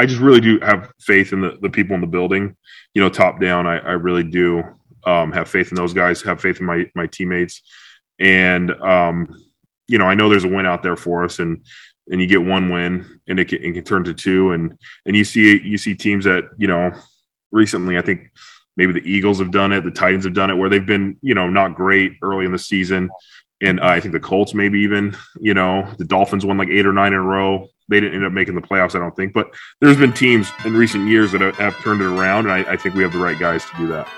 I just really do have faith in the, the people in the building. You know, top down, I, I really do um, have faith in those guys. Have faith in my my teammates, and um, you know, I know there's a win out there for us, and and you get one win, and it can, it can turn to two, and and you see you see teams that you know recently. I think maybe the Eagles have done it, the Titans have done it, where they've been you know not great early in the season, and uh, I think the Colts maybe even you know the Dolphins won like eight or nine in a row. They didn't end up making the playoffs, I don't think, but there's been teams in recent years that have, turned it around, and I, I think we have the right guys to do that.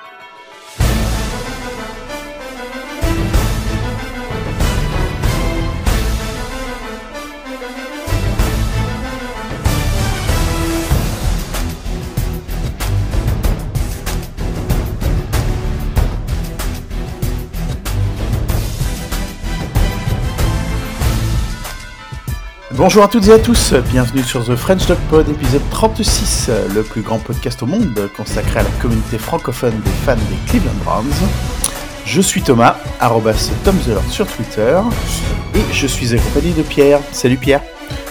Bonjour à toutes et à tous, bienvenue sur The French Dog Pod, épisode 36, le plus grand podcast au monde consacré à la communauté francophone des fans des Cleveland Browns. Je suis Thomas, arrobas sur Twitter, et je suis accompagné de Pierre. Salut Pierre.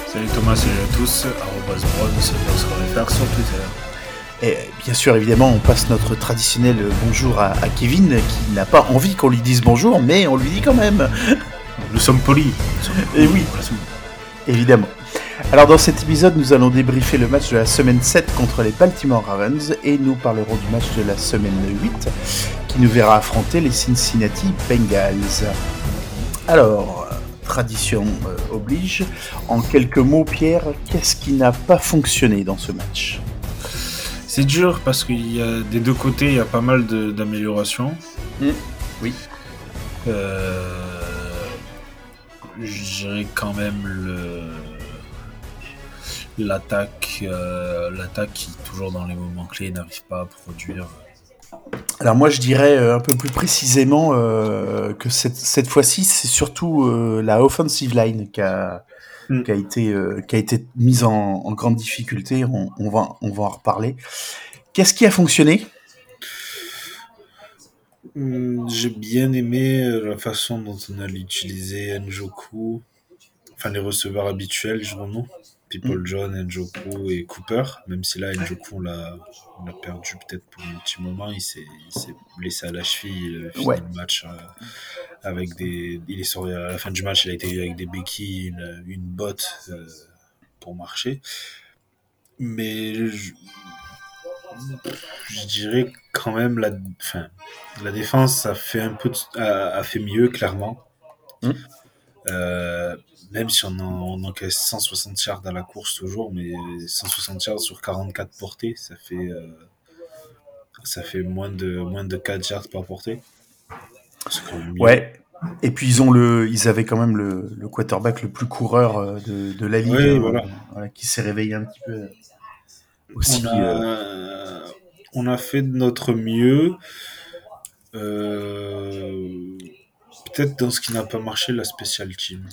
Salut Thomas, salut à tous, arrobas sur Twitter. Et bien sûr, évidemment, on passe notre traditionnel bonjour à, à Kevin, qui n'a pas envie qu'on lui dise bonjour, mais on lui dit quand même. Nous sommes polis. Et oui. Évidemment. Alors dans cet épisode, nous allons débriefer le match de la semaine 7 contre les Baltimore Ravens et nous parlerons du match de la semaine 8 qui nous verra affronter les Cincinnati Bengals. Alors, tradition euh, oblige, en quelques mots Pierre, qu'est-ce qui n'a pas fonctionné dans ce match? C'est dur parce qu'il y a des deux côtés, il y a pas mal d'améliorations. Mmh. Oui. Euh je dirais quand même le l'attaque euh, l'attaque qui toujours dans les moments clés n'arrive pas à produire. Alors moi je dirais euh, un peu plus précisément euh, que cette, cette fois-ci c'est surtout la offensive line qui a, mm. qui a été qui a été mise en, en grande difficulté. On, on, va on va en reparler. Qu'est-ce qui a fonctionné? Hmm, j'ai bien aimé euh, la façon dont on a utilisé Njoku, enfin les receveurs habituels, dirons-nous. People mm. John, Njoku et Cooper, même si là Njoku on l'a, perdu peut-être pour un petit moment, il s'est, blessé à la cheville, il a le match euh, avec des, il est sorti à la fin du match, il a été avec des béquilles, une, une botte euh, pour marcher. Mais je dirais quand même la, enfin, la défense a fait un peu, a, fait mieux clairement. Hmm. Euh, même si on, en, encaisse 160 yards à la course toujours, mais 160 yards sur 44 portées, ça fait, euh, ça fait moins de, moins de 4 yards par portée. Ouais. Et puis ils ont le, ils avaient quand même le, le quarterback le plus coureur euh, de, de la ligue, voilà. qui s'est réveillé un petit peu aussi. On a, euh, on a fait de notre mieux. Euh, peut-être dans ce qui n'a pas marché, la special team.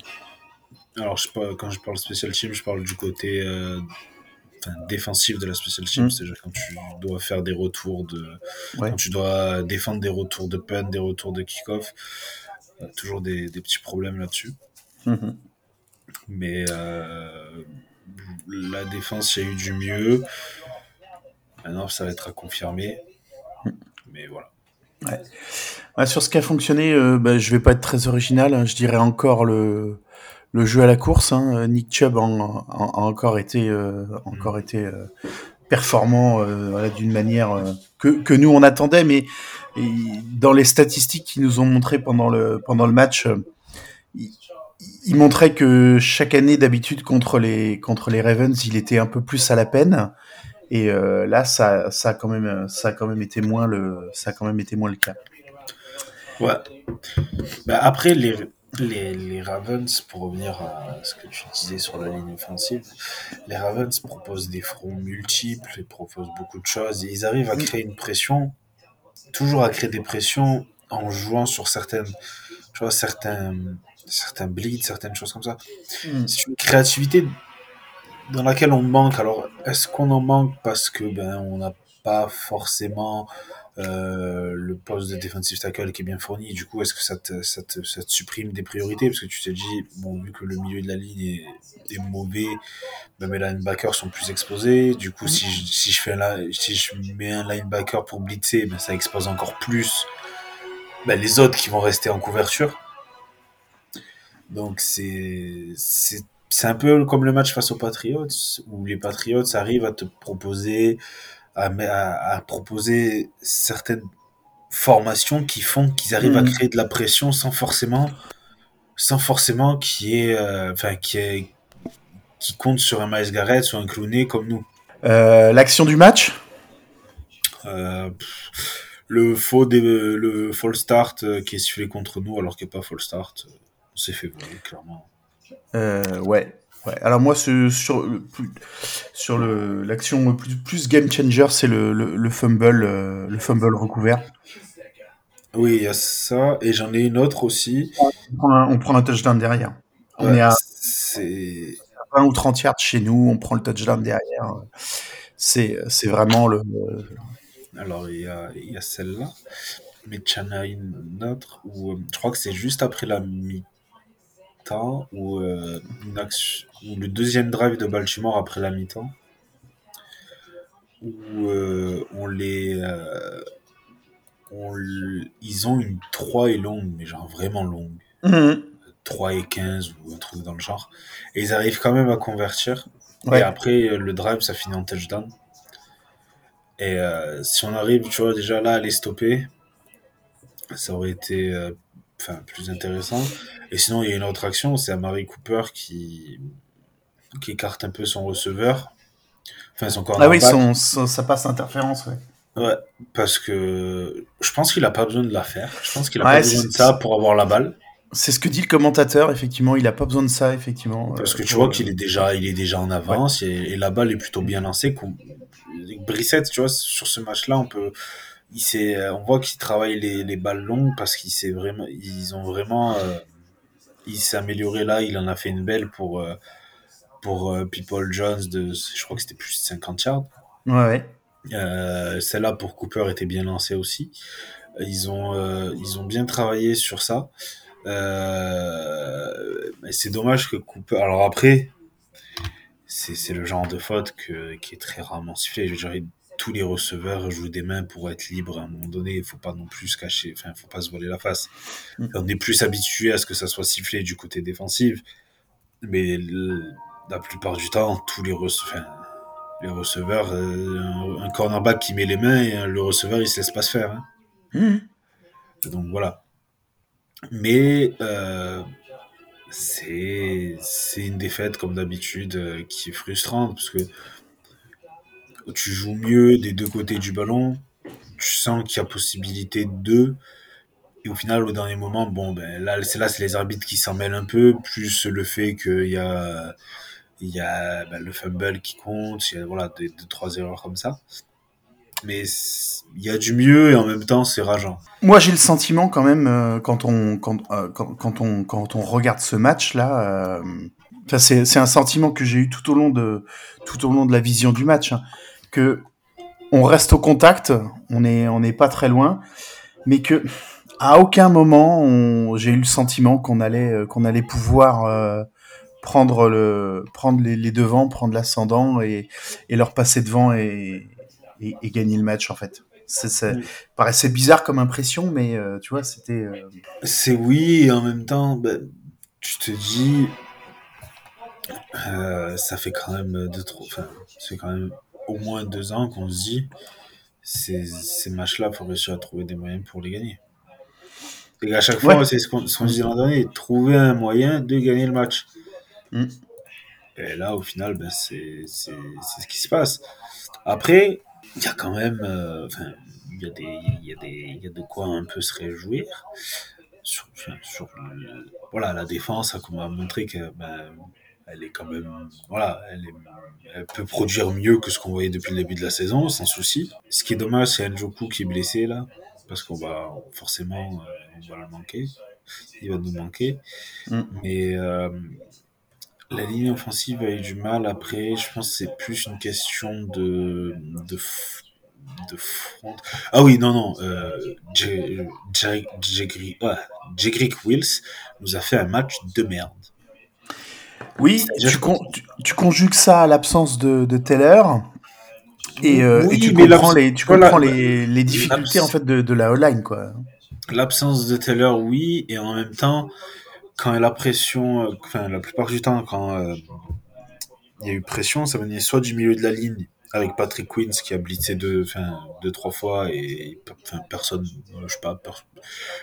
Alors, je quand je parle special team, je parle du côté euh, défensif de la special team. Mm. C'est-à-dire quand tu dois faire des retours de. Quand tu dois défendre des retours de punt, des retours de kick-off. toujours des, des, petits problèmes là-dessus. Mm-hmm. Mais la défense, il y a eu du mieux. Maintenant, ça va être à confirmer. Mais voilà. Ouais. sur ce qui a fonctionné, euh, bah, je vais pas être très original. Hein. je dirais encore le, le jeu à la course. Hein. Nick Chubb a, encore été, euh, encore mm. été euh, performant euh, d'une manière que, que nous on attendait, mais dans les statistiques qu'ils nous ont montré pendant le pendant le match, il, il montrait que chaque année d'habitude contre les contre les Ravens, il était un peu plus à la peine. Et euh, là, ça, ça a quand même, ça a quand même été moins le, ça a quand même été moins le cas. Ouais. Bah après les, les, les Ravens, pour revenir à ce que tu disais sur la ligne offensive, les Ravens proposent des fronts multiples, ils proposent beaucoup de choses, et ils arrivent à mm. créer une pression, toujours à créer des pressions en jouant sur certaines, tu vois, certains, certains blitz, certaines choses comme ça. Mm. C'est une créativité dans laquelle on manque. Alors, est-ce qu'on en manque parce que ben on n'a pas forcément euh, le poste de defensive tackle qui est bien fourni? Du coup, est-ce que ça te, ça, te, ça te supprime des priorités? Parce que tu te dis, bon, vu que le milieu de la ligne est, est mauvais, ben mes linebackers sont plus exposés. Du coup, si je, si je, fais un, si je mets un linebacker pour blitzer, ben ça expose encore plus ben les autres qui vont rester en couverture. Donc, c'est un peu comme le match face aux Patriots, où les Patriots arrivent à te proposer à, à, proposer certaines formations qui font qu'ils arrivent à mm. créer de la pression sans forcément sans forcément qui est euh, enfin qui est qui compte sur un Miles Garrett ou un Clooney comme nous. Euh, L'action du match? Euh, Le faux le fall start qui est sifflé contre nous alors qu'il n'y a pas fall start, s'est fait voler clairement. ouais. Alors moi, sur, sur le, l'action plus, plus game changer, c'est le, le, fumble, euh, le fumble recouvert. Oui, il y a ça. Et j'en ai une autre aussi. On prend un, touchdown derrière. on est à, 20 ou 30 yards chez nous, on prend le touchdown derrière. C'est, c'est vraiment le... Alors, il y a, y a celle-là. Mais tu en as une autre où euh, je crois que c'est juste après la mi ou, euh, le deuxième drive de Baltimore après la mi-temps où euh, on les euh, ils ont une 3 et longue mais genre vraiment longue. 3 mhm. et 15 ou un truc dans le genre. Et ils arrivent quand même à convertir. Et après le drive ça finit en touchdown. Et si on arrive tu vois déjà là à les stopper ça aurait été enfin, plus intéressant. Et sinon, il y a une autre action, c'est Amari Cooper qui, qui écarte un peu son receveur. Enfin, son Ah oui, son, ça passe interférence, ouais. Ouais, parce que je pense qu'il a pas besoin de la faire. Je pense qu'il a pas besoin de ça pour avoir la balle. C'est ce que dit le commentateur, effectivement. Il a pas besoin de ça, effectivement. Parce que tu vois qu'il est déjà, il est déjà en avance et, la balle est plutôt bien lancée. Brissette, tu vois, sur ce match-là, on peut, il euh, on voit qu'il travaille les, les balles longues parce qu'ils s'est vraiment, ils ont vraiment, euh, il s'est amélioré là. Il en a fait une belle pour euh, pour People Jones de, je crois que c'était plus de 50 yards. Ouais. Euh, Celle-là pour Cooper était bien lancée aussi. Ils ont ils ont bien travaillé sur ça. Euh, c'est dommage que Cooper. Alors après, c'est le genre de faute que, qui est très rarement sifflé. Je dire, tous les receveurs jouent des mains pour être libres à un moment donné. Il faut pas non plus se cacher, enfin, faut pas se voiler la face. Mm. On est plus habitué à ce que ça soit sifflé du côté défensif, mais la plupart du temps, tous les, les receveurs, euh, un cornerback qui met les mains et le receveur il se laisse pas se faire. Hein. Mm. Donc voilà. Mais euh, c'est une défaite comme d'habitude euh, qui est frustrante parce que tu joues mieux des deux côtés du ballon, tu sens qu'il y a possibilité de. Et au final, au dernier moment, bon, ben là, c'est là, c'est les arbitres qui s'en mêlent un peu, plus le fait qu'il y a, il y a ben, le fumble qui compte, il y a voilà, deux, trois erreurs comme ça. Mais il y a du mieux et en même temps, c'est rageant. Moi, j'ai le sentiment quand même, euh, quand, on, quand, euh, quand, quand, on, quand on regarde ce match-là, euh, c'est un sentiment que j'ai eu tout au long de, tout au long de la vision du match. Hein que on reste au contact, on est on n'est pas très loin, mais que à aucun moment j'ai eu le sentiment qu'on allait euh, qu'on allait pouvoir euh, prendre le prendre les, devants, prendre l'ascendant et, et leur passer devant et, et, gagner le match en fait. Ça paraissait bizarre comme impression, mais euh, tu vois, c'était. C'est oui, et en même temps, ben, tu te dis, ça fait quand même de trop. Enfin, c'est quand même au moins deux ans qu'on se dit ces, ces matchs-là, il faut réussir à trouver des moyens pour les gagner. Et à chaque fois, c'est ce qu'on qu disait l'an dernier, trouver un moyen de gagner le match. Mm. Et là, au final, ben, c'est ce qui se passe. Après, il y a quand même, euh, il y, a des, y, a des, y a de quoi un peu se réjouir. Sur, sur voilà, la défense a montré que ben, elle est quand même, voilà, elle, elle, peut produire mieux que ce qu'on voyait depuis le début de la saison, sans souci. Ce qui est dommage, c'est Njoku qui est blessé là, parce qu'on va forcément, euh, on va le manquer, il va nous manquer. Mm. Mais euh, la ligne offensive a eu du mal. Après, je pense que c'est plus une question de, de de front. Ah oui, non, non. Euh, Jegrick Wills nous a fait un match de merde. Oui, tu, tu, conjugues ça à l'absence de, de Taylor. Et, euh, et tu comprends, les, tu comprends les, les, difficultés en fait de, de la online quoi. L'absence de Taylor, oui, et en même temps, quand il y a la pression, euh, enfin la plupart du temps, quand euh, il y a eu pression, ça venait soit du milieu de la ligne avec Patrick Queens qui a blitzé deux, enfin, deux trois fois et personne, je sais pas,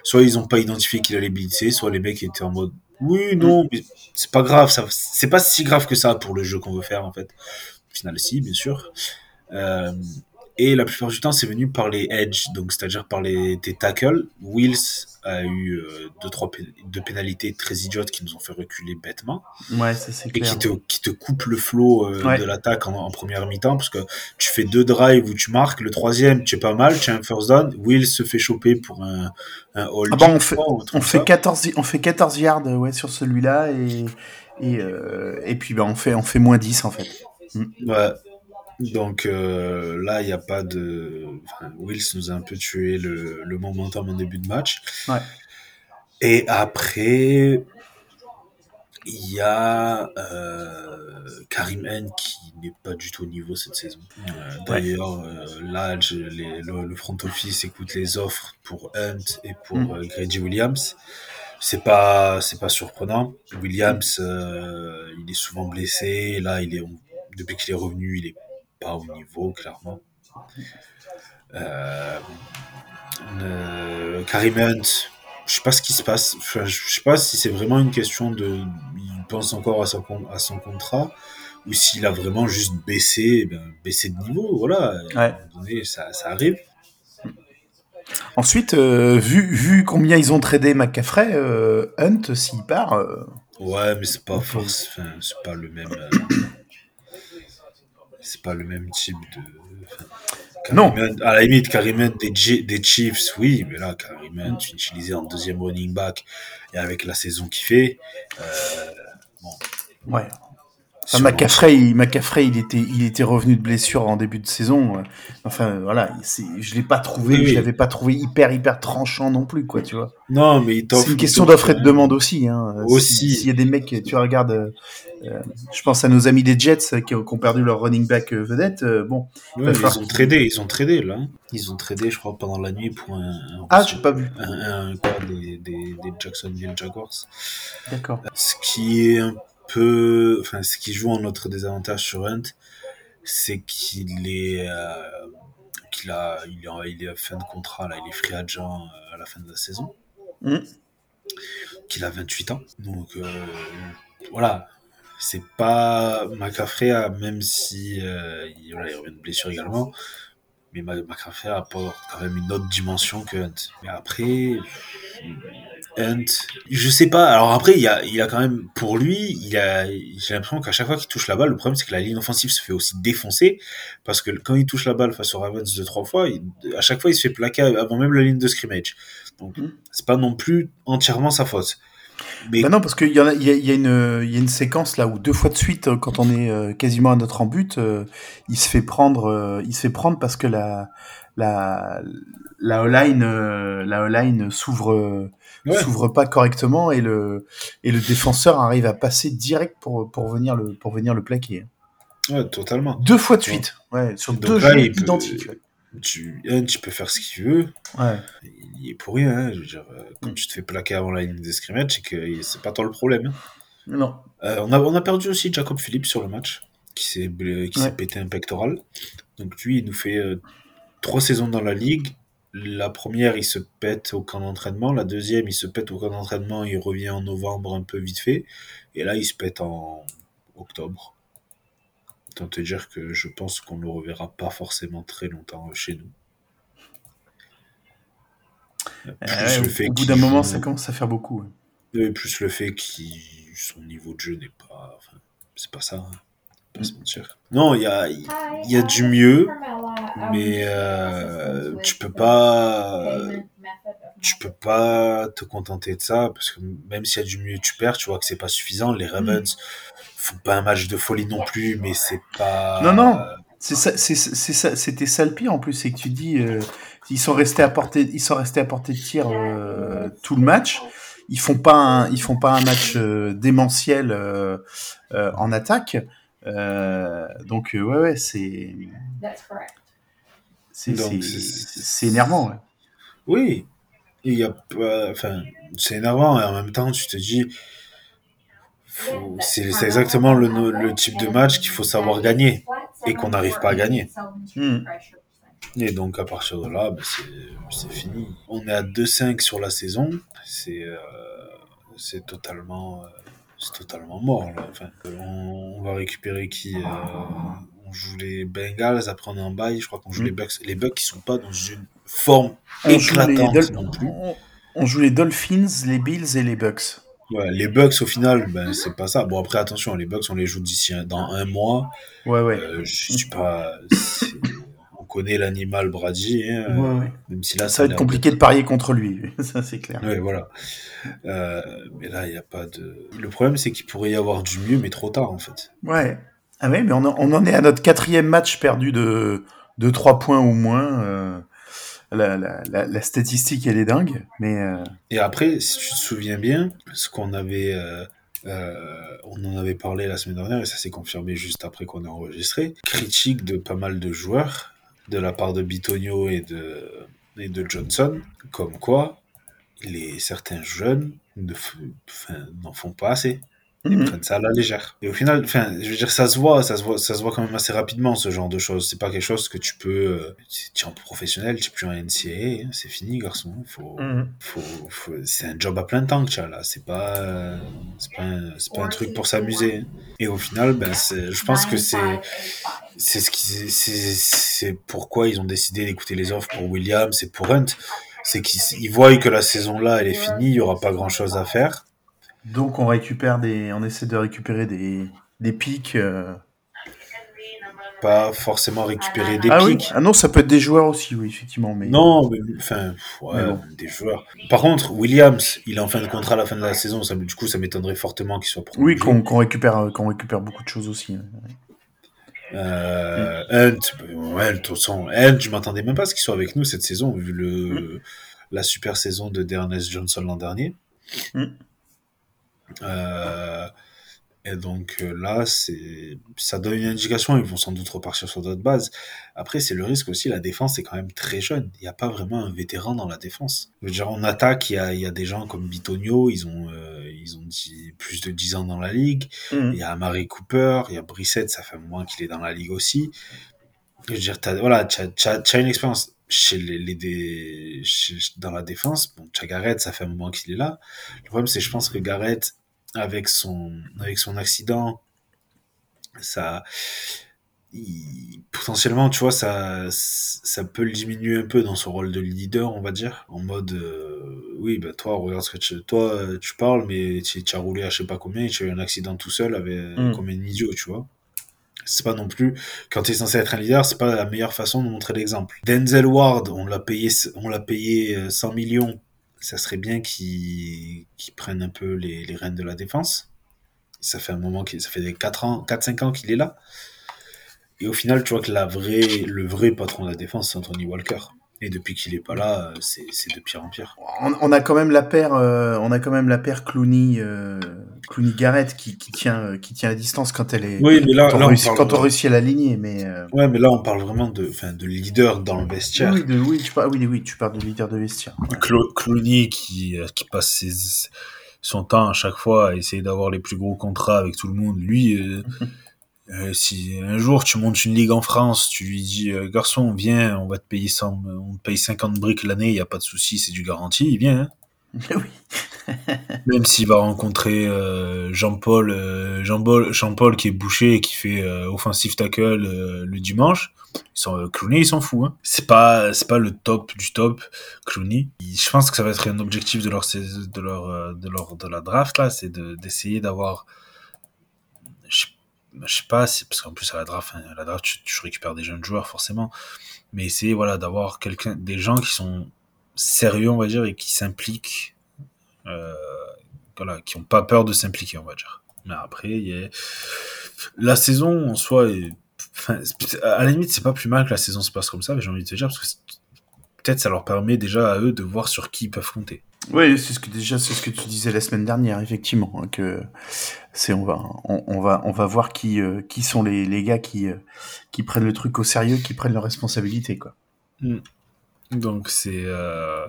soit ils ont pas identifié qu'il allait blitzer, soit les mecs étaient en mode oui, non, mais c'est pas grave, ça, c'est pas si grave que ça pour le jeu qu'on veut faire en fait. Au final, si, bien sûr. Euh, et la plupart du temps, c'est venu par les edge, donc c'est-à-dire par les des tackles. Wills a eu euh, deux trois deux pénalités très idiotes qui nous ont fait reculer bêtement. Ouais, ça c'est clair. Et qui te qui te coupe le flow euh, de l'attaque en, première mi-temps parce que tu fais deux drives où tu marques, le troisième tu es pas mal, tu as un first down. Wills se fait choper pour un un hold. Ah bah on fait on fait 14 on fait 14 yards ouais sur celui-là et et, euh, et puis bah on fait on fait moins 10 en fait. Mm. Ouais. Donc euh, là, il n'y a pas de. Enfin, Wills nous a un peu tué le, le momentum en début de match. Ouais. Et après, il y a euh, Karim N qui n'est pas du tout au niveau cette saison. Euh, D'ailleurs, euh, là, les, le, front office écoute les offres pour Hunt et pour mm. Euh, Grady Williams. C'est pas, c'est pas surprenant. Williams, euh, il est souvent blessé. Là, il est, depuis qu'il est revenu, il est pas au niveau, clairement. Euh, euh, Karim Hunt, je sais pas ce qui se passe. Enfin, je sais pas si c'est vraiment une question de. Il pense encore à son, à son contrat ou s'il a vraiment juste baissé, ben, baissé de niveau. Voilà. À un moment donné, ça, ça arrive. Ensuite, euh, vu, vu combien ils ont tradé McCaffrey, euh, Hunt, s'il part. Ouais, mais c'est pas force. C'est pas le même c'est pas le même type de. non. À la limite, Karim des, des Chiefs, oui, mais là, Karim tu utilisé en deuxième running back et avec la saison qu'il fait. Euh, bon. Ouais. McCaffrey, il, McCaffrey, il était, il était revenu de blessure en début de saison. Enfin, voilà, je l'ai pas trouvé, je l'avais pas trouvé hyper, hyper tranchant non plus, quoi, tu vois. Non, mais c'est une question d'offre et de demande aussi. Hein. Aussi. S'il y a des mecs, tu regardes, euh, euh, je pense à nos amis des Jets qui, ont perdu leur running back euh, vedette. bon, ils ont tradé, ils ont tradé là. Ils ont tradé, je crois, pendant la nuit pour un. un ah, j'ai pas vu. Un, un, des, des, des Jacksonville Jaguars. D'accord. Ce qui est un peu, enfin, ce qui joue en notre désavantage sur Hunt, c'est qu'il est, euh, qu'il a, il est, il est fin de contrat là, il est free agent euh, à la fin de la saison, mm. qu'il a 28 ans, donc euh, voilà, c'est pas McCaffrey, même si euh, il, voilà, il revient de blessure également, mais McCaffrey apporte quand même une autre dimension que Hunt. Mais après, Hunt, je sais pas. Alors après, il y a, il a quand même, pour lui, il a, j'ai l'impression qu'à chaque fois qu'il touche la balle, le problème c'est que la ligne offensive se fait aussi défoncer parce que quand il touche la balle face au Ravens deux trois fois, à chaque fois il se fait plaquer avant même la ligne de scrimmage. Donc mm. c'est pas non plus entièrement sa faute. Mais bah non, parce qu'il y, a, y, a, il y, a une, il y a une séquence là où deux fois de suite, quand on est euh, quasiment à notre en but, euh, il se fait prendre, euh, il se fait prendre parce que la la la line la line s'ouvre s'ouvre pas correctement et le et le défenseur arrive à passer direct pour pour venir le pour venir le plaquer. Ouais, totalement. Deux fois de suite, ouais, sur deux jeux identiques. Tu, tu peux faire ce qu'il veut. Ouais. Il est pour rien. Hein, je veux dire, euh, quand tu te fais plaquer avant la ligne des scrimmage, c'est que c'est pas tant le problème. Hein. Non. Euh, on, a, on a perdu aussi Jacob Phillips sur le match, qui s'est s'est pété un pectoral. Donc lui, il nous fait euh, trois saisons dans la ligue, la première, il se pète au camp d'entraînement. La deuxième, il se pète au camp d'entraînement. Il revient en novembre un peu vite fait. Et là, il se pète en octobre. Autant te dire que je pense qu'on ne le reverra pas forcément très longtemps chez nous. au bout d'un moment, ça commence à faire beaucoup. plus le fait que son niveau de jeu n'est pas. Enfin, c'est pas ça. Hein. Pas se mentir. Non, il y a, y a du mieux mais euh, tu peux pas tu peux pas te contenter de ça parce que même s'il y a du mieux tu perds tu vois que c'est pas suffisant. Les Ravens font pas un match de folie non plus mais c'est pas non non C'est ça, c'est, c'est ça, c'était ça le pire en plus, c'est que tu dis, euh, ils sont restés à portée, ils sont restés à portée de tir euh, tout le match. Ils font pas un, ils font pas un match euh, démentiel euh, euh, en attaque. Euh, donc euh, ouais ouais c'est c'est énervant. Ouais. Oui. Il y a pas- enfin, c'est énervant et en même temps, tu te dis, c'est exactement le, le type de match qu'il faut savoir gagner et qu'on n'arrive pas à gagner. Hmm. Et donc, à partir de là, ben, c'est fini. On est à 2-5 sur la saison. C'est euh, c'est totalement, euh, c'est totalement mort. Là. Enfin, on, on va récupérer qui euh, On joue les Bengals, après on est en bail. Je crois qu'on joue Mm. les Bucks. Les Bucks qui sont pas dans une forme On joue, les éclatante Dol- non plus. on- on joue les Dolphins, les Bills et les Bucks. Ouais, les Bucks, au final, ben, c'est pas ça. Bon, après, attention, les Bucks, on les joue d'ici un- dans un mois. Ouais ouais. Euh, je suis pas. On connaît l'animal Brady, hein, Ouais, ouais. même si là, Ça va être compliqué de parier contre lui, ça c'est clair. Ouais, voilà. Euh, mais là, il n'y a pas de. Le problème, c'est qu'il pourrait y avoir du mieux, mais trop tard, en fait. Ouais. Ah mais on, en- est à notre quatrième match perdu de, de 3 points ou moins. euh, la, statistique, elle est dingue. Mais euh, Et après, si tu te souviens bien, ce qu'on avait. euh, on en avait parlé la semaine dernière, et ça s'est confirmé juste après qu'on a enregistré. Critique de pas mal de joueurs, de la part de Bitonio et de, Johnson, comme quoi les, certains jeunes n'en font pas assez. Ils Mhm. prennent ça à la légère. Et au final, enfin, je veux dire, ça se voit, ça se voit, ça se voit quand même assez rapidement, ce genre de choses. C'est pas quelque chose que tu peux, tu es en professionnel, tu es plus en NCAA, hein, c'est fini, garçon. Faut, Mhm. faut, faut- c'est un job à plein temps que tu as là. C'est pas, euh, c'est pas, un, c'est pas un truc pour s'amuser. Et au final, ben, je pense que c'est, c'est ce qui, c'est, c'est pourquoi ils ont décidé d'écouter les offres pour Williams et pour Hunt. C'est qu'ils ils voient que la saison là, elle est finie, il y aura pas grand chose à faire. Donc on récupère des, on essaie de récupérer des, des pics. euh. Pas forcément récupérer des ah oui. pics. Ah non, ça peut être des joueurs aussi, oui, effectivement. Mais Non, mais, enfin, pff, ouais, Mais bon. des joueurs. Par contre, Williams, il est en fin de contrat à la fin de la saison. Ça, du coup, ça m'étonnerait fortement qu'il soit oui, prolongé. qu'on qu'on récupère, euh, qu'on récupère beaucoup de choses aussi. ouais. Euh, Hunt, ouais, de toute façon, Hunt, je m'attendais même pas à ce qu'il soit avec nous cette saison, vu Mm. le, la super saison de Dernest Johnson l'an dernier. Mm. Euh, et donc euh, là, c'est, ça donne une indication. Ils vont sans doute repartir sur d'autres bases. Après, c'est le risque aussi. La défense est quand même très jeune. Il n'y a pas vraiment un vétéran dans la défense. Je veux dire, en attaque, il y a, il y a des gens comme Bitonio. Ils ont, euh, ils ont plus de 10 ans dans la ligue. Mhm. Il y a Amari Cooper, il y a Brissett, ça fait moment qu'il est dans la ligue aussi. Je veux dire, t'as, voilà, t'as, t'as- t'as une expérience chez les, les dé- chez- dans la défense. Bon, Garrett, ça fait un moment qu'il est là. Le problème, c'est, je pense que Garrett, avec son, avec son accident, ça, il- potentiellement, tu vois, ça, ça peut le diminuer un peu dans son rôle de leader, on va dire, en mode, euh, oui, bah toi, regarde ce que tu, toi, euh, tu parles, mais tu, tu as roulé à je sais pas combien, tu as eu un accident tout seul avec Mm. comme un idiot, tu vois. C'est pas non plus, quand tu es censé être un leader, c'est pas la meilleure façon de montrer l'exemple. Denzel Ward, on l'a payé, on l'a payé euh, 100 millions. Ça serait bien qu'il qu'il prenne un peu les, les rênes de la défense. Ça fait un moment qu'il, ça fait des 4 ans, 4-5 ans qu'il est là. Et au final, tu vois que la vraie, le vrai patron de la défense, c'est Anthony Walker. Et depuis qu'il est pas là, euh, c'est, c'est de pire en pire. On, on a quand même la paire, euh, on a quand même la paire Clooney, euh, Clooney Garrett qui, qui tient, euh, qui tient la distance quand elle est, Oui, mais là, quand, on là, on réussit, parle, quand on réussit à l'aligner. Mais euh, ouais, mais là, on parle vraiment de, enfin, de leader dans le vestiaire. oui, de, oui, tu parles, oui, oui, tu parles de leader de vestiaire. Clo- Clooney qui, euh, qui passe ses- son temps à chaque fois à essayer d'avoir les plus gros contrats avec tout le monde. Lui, euh, si un jour tu montes une ligue en France, tu lui dis euh, garçon, viens, on va te payer 100, on te paye 50 briques l'année, il y a pas de souci, c'est du garanti, il vient. hein. oui. Même s'il va rencontrer euh, Jean-Paul, Jean-Paul, Jean-Paul qui est bouché et qui fait offensive tackle le dimanche, ils sont, Clooney il s'en fout. Hein. C'est pas, c'est pas le top du top. Clooney, je pense que ça va être un objectif de leur, de leur, de leur, de la draft là, c'est de, d'essayer d'avoir, je, je sais pas, parce qu'en plus à la draft, hein, à la draft tu, récupères des jeunes joueurs forcément, mais essayer voilà d'avoir quelqu'un, des gens qui sont sérieux on va dire et qui s'impliquent euh, voilà, qui ont pas peur de s'impliquer, on va dire. Mais après, la saison en soi à la limite, c'est pas plus mal que la saison se passe comme ça, mais j'ai envie de te dire, parce que peut-être ça leur permet déjà à eux de voir sur qui ils peuvent compter. Oui, c'est ce que déjà c'est ce que tu disais la semaine dernière, effectivement, hein, que c'est on va on, va on va voir qui euh, qui sont les, les gars qui euh, qui prennent le truc au sérieux, qui prennent leurs responsabilités quoi. Mm. Donc c'est euh,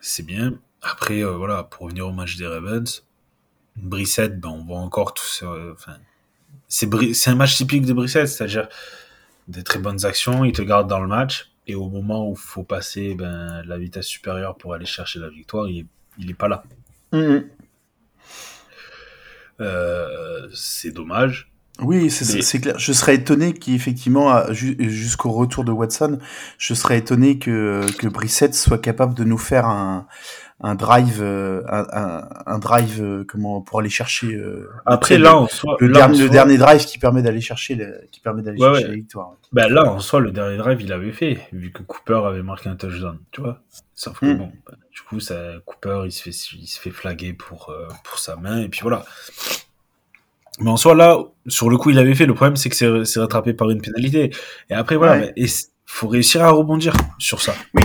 c'est bien. Après voilà, pour revenir au match des Ravens, Brissette, ben on voit encore tout ça. Enfin, c'est c'est un match typique de Brissette, c'est-à-dire des très bonnes actions, il te garde dans le match et au moment où il faut passer ben, la vitesse supérieure pour aller chercher la victoire, il n'est est pas là. Mhm. Euh, c'est dommage. Oui, c'est clair. Je serais étonné qu'effectivement, jusqu'au retour de Watson, je serais étonné que, que Brissette soit capable de nous faire un, un drive, euh, un, un, drive, euh, comment pour aller chercher. Euh, Après là, en soi, le, dernier, le dernier drive qui permet d'aller chercher, qui permet d'aller chercher la victoire. Ben là, en soi, le dernier drive, il avait fait, vu que Cooper avait marqué un touchdown, tu vois. Sauf que hmm. bon, ben, du coup, ça, Cooper, il se fait, il se fait flaguer pour pour sa main et puis voilà. Mais en soi, là, sur le coup, il avait fait. Le problème, c'est que c'est rattrapé par une pénalité. Et après, voilà, il faut réussir à rebondir sur ça? Oui,